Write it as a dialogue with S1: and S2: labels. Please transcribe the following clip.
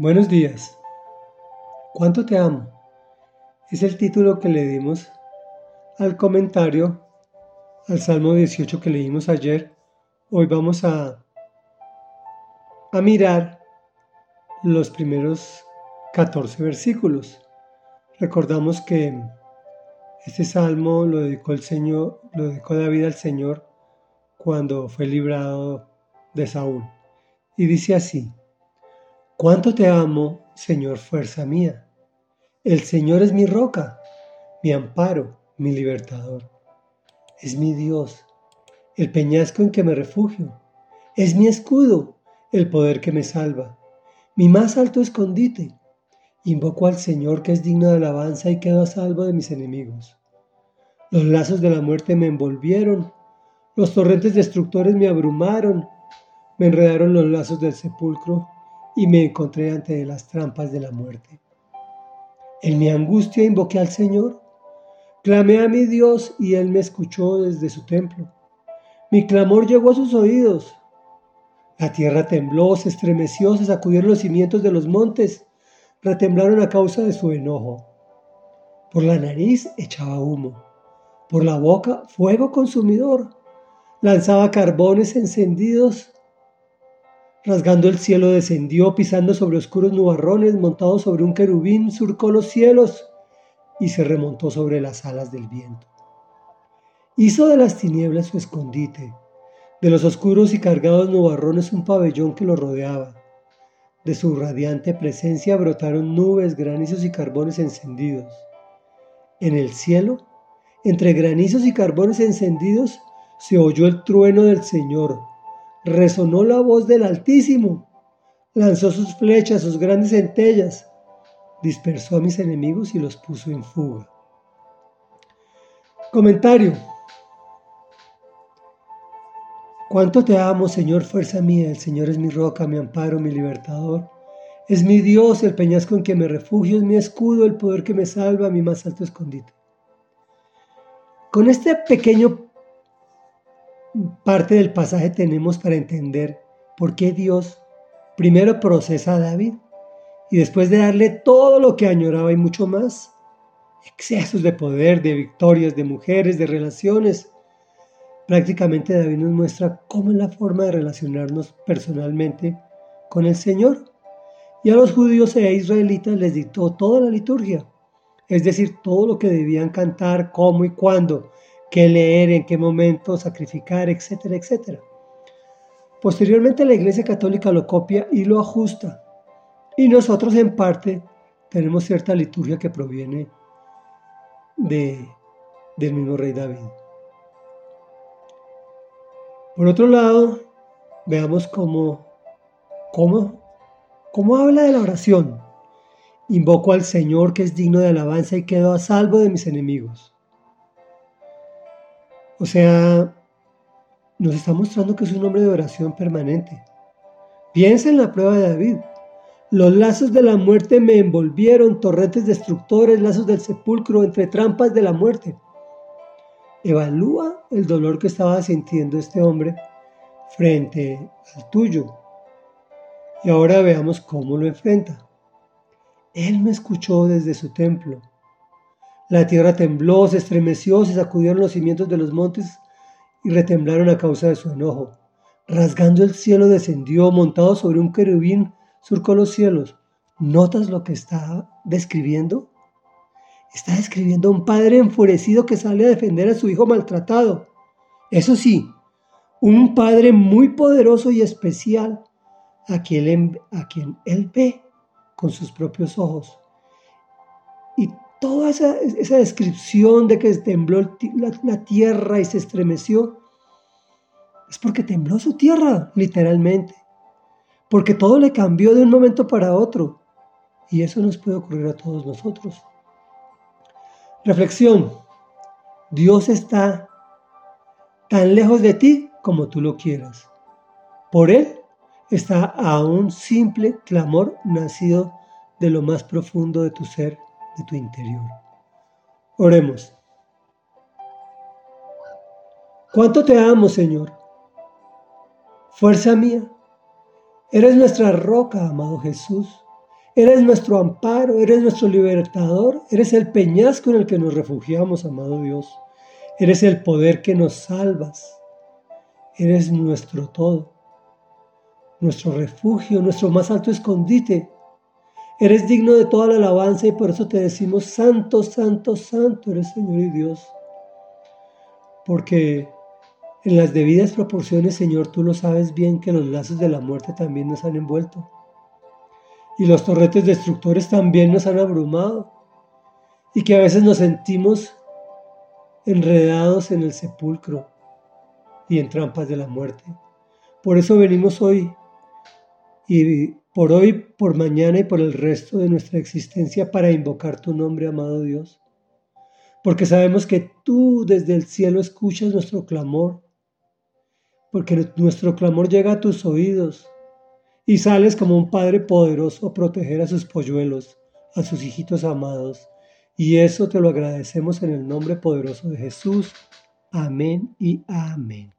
S1: Buenos días. ¿Cuánto te amo? Es el título que le dimos al comentario al Salmo 18 que leímos ayer. Hoy vamos a, a mirar los primeros 14 versículos. Recordamos que este salmo lo dedicó el Señor, lo dedicó David al Señor cuando fue librado de Saúl. Y dice así: Cuánto te amo, Señor, fuerza mía. El Señor es mi roca, mi amparo, mi libertador. Es mi Dios, el peñasco en que me refugio. Es mi escudo, el poder que me salva. Mi más alto escondite. Invoco al Señor que es digno de alabanza y quedo a salvo de mis enemigos. Los lazos de la muerte me envolvieron, los torrentes destructores me abrumaron, me enredaron los lazos del sepulcro y me encontré ante las trampas de la muerte. En mi angustia invoqué al Señor, clamé a mi Dios y Él me escuchó desde su templo. Mi clamor llegó a sus oídos. La tierra tembló, se estremeció, se sacudieron los cimientos de los montes, retemblaron a causa de su enojo. Por la nariz echaba humo, por la boca fuego consumidor, lanzaba carbones encendidos Rasgando el cielo descendió, pisando sobre oscuros nubarrones, montado sobre un querubín, surcó los cielos y se remontó sobre las alas del viento. Hizo de las tinieblas su escondite, de los oscuros y cargados nubarrones un pabellón que lo rodeaba. De su radiante presencia brotaron nubes, granizos y carbones encendidos. En el cielo, entre granizos y carbones encendidos, se oyó el trueno del Señor resonó la voz del Altísimo, lanzó sus flechas, sus grandes centellas, dispersó a mis enemigos y los puso en fuga. Comentario. Cuánto te amo, Señor, fuerza mía. El Señor es mi roca, mi amparo, mi libertador. Es mi Dios, el peñasco en que me refugio, es mi escudo, el poder que me salva, mi más alto escondite. Con este pequeño parte del pasaje tenemos para entender por qué Dios primero procesa a David y después de darle todo lo que añoraba y mucho más, excesos de poder, de victorias, de mujeres, de relaciones, prácticamente David nos muestra cómo es la forma de relacionarnos personalmente con el Señor. Y a los judíos e israelitas les dictó toda la liturgia, es decir, todo lo que debían cantar, cómo y cuándo, qué leer, en qué momento sacrificar, etcétera, etcétera. Posteriormente la Iglesia Católica lo copia y lo ajusta. Y nosotros en parte tenemos cierta liturgia que proviene de, del mismo rey David. Por otro lado, veamos cómo, cómo, cómo habla de la oración. Invoco al Señor que es digno de alabanza y quedo a salvo de mis enemigos. O sea, nos está mostrando que es un hombre de oración permanente. Piensa en la prueba de David. Los lazos de la muerte me envolvieron, torrentes destructores, lazos del sepulcro, entre trampas de la muerte. Evalúa el dolor que estaba sintiendo este hombre frente al tuyo. Y ahora veamos cómo lo enfrenta. Él me escuchó desde su templo la tierra tembló, se estremeció, se sacudieron los cimientos de los montes y retemblaron a causa de su enojo. Rasgando el cielo descendió, montado sobre un querubín, surcó los cielos. ¿Notas lo que está describiendo? Está describiendo a un padre enfurecido que sale a defender a su hijo maltratado. Eso sí, un padre muy poderoso y especial a quien, a quien él ve con sus propios ojos. Toda esa, descripción de que tembló la, tierra y se estremeció, es porque tembló su tierra, literalmente. Porque todo le cambió de un momento para otro. Y eso nos puede ocurrir a todos nosotros. Reflexión. Dios está tan lejos de ti como tú lo quieras. Por Él está a un simple clamor nacido de lo más profundo de tu ser tu interior. Oremos. ¿Cuánto te amo, Señor? Fuerza mía, eres nuestra roca, amado Jesús. Eres nuestro amparo, eres nuestro libertador, eres el peñasco en el que nos refugiamos, amado Dios. Eres el poder que nos salvas. Eres nuestro todo, nuestro refugio, nuestro más alto escondite. Eres digno de toda la alabanza y por eso te decimos, Santo, Santo, Santo eres Señor y Dios. Porque en las debidas proporciones, Señor, tú lo sabes bien que los lazos de la muerte también nos han envuelto. Y los torretes destructores también nos han abrumado. Y que a veces nos sentimos enredados en el sepulcro y en trampas de la muerte. Por eso venimos hoy y por hoy, por mañana y por el resto de nuestra existencia para invocar tu nombre, amado Dios. Porque sabemos que tú desde el cielo escuchas nuestro clamor porque nuestro clamor llega a tus oídos y sales como un Padre poderoso a proteger a sus polluelos, a sus hijitos amados. Y eso te lo agradecemos en el nombre poderoso de Jesús. Amén y amén.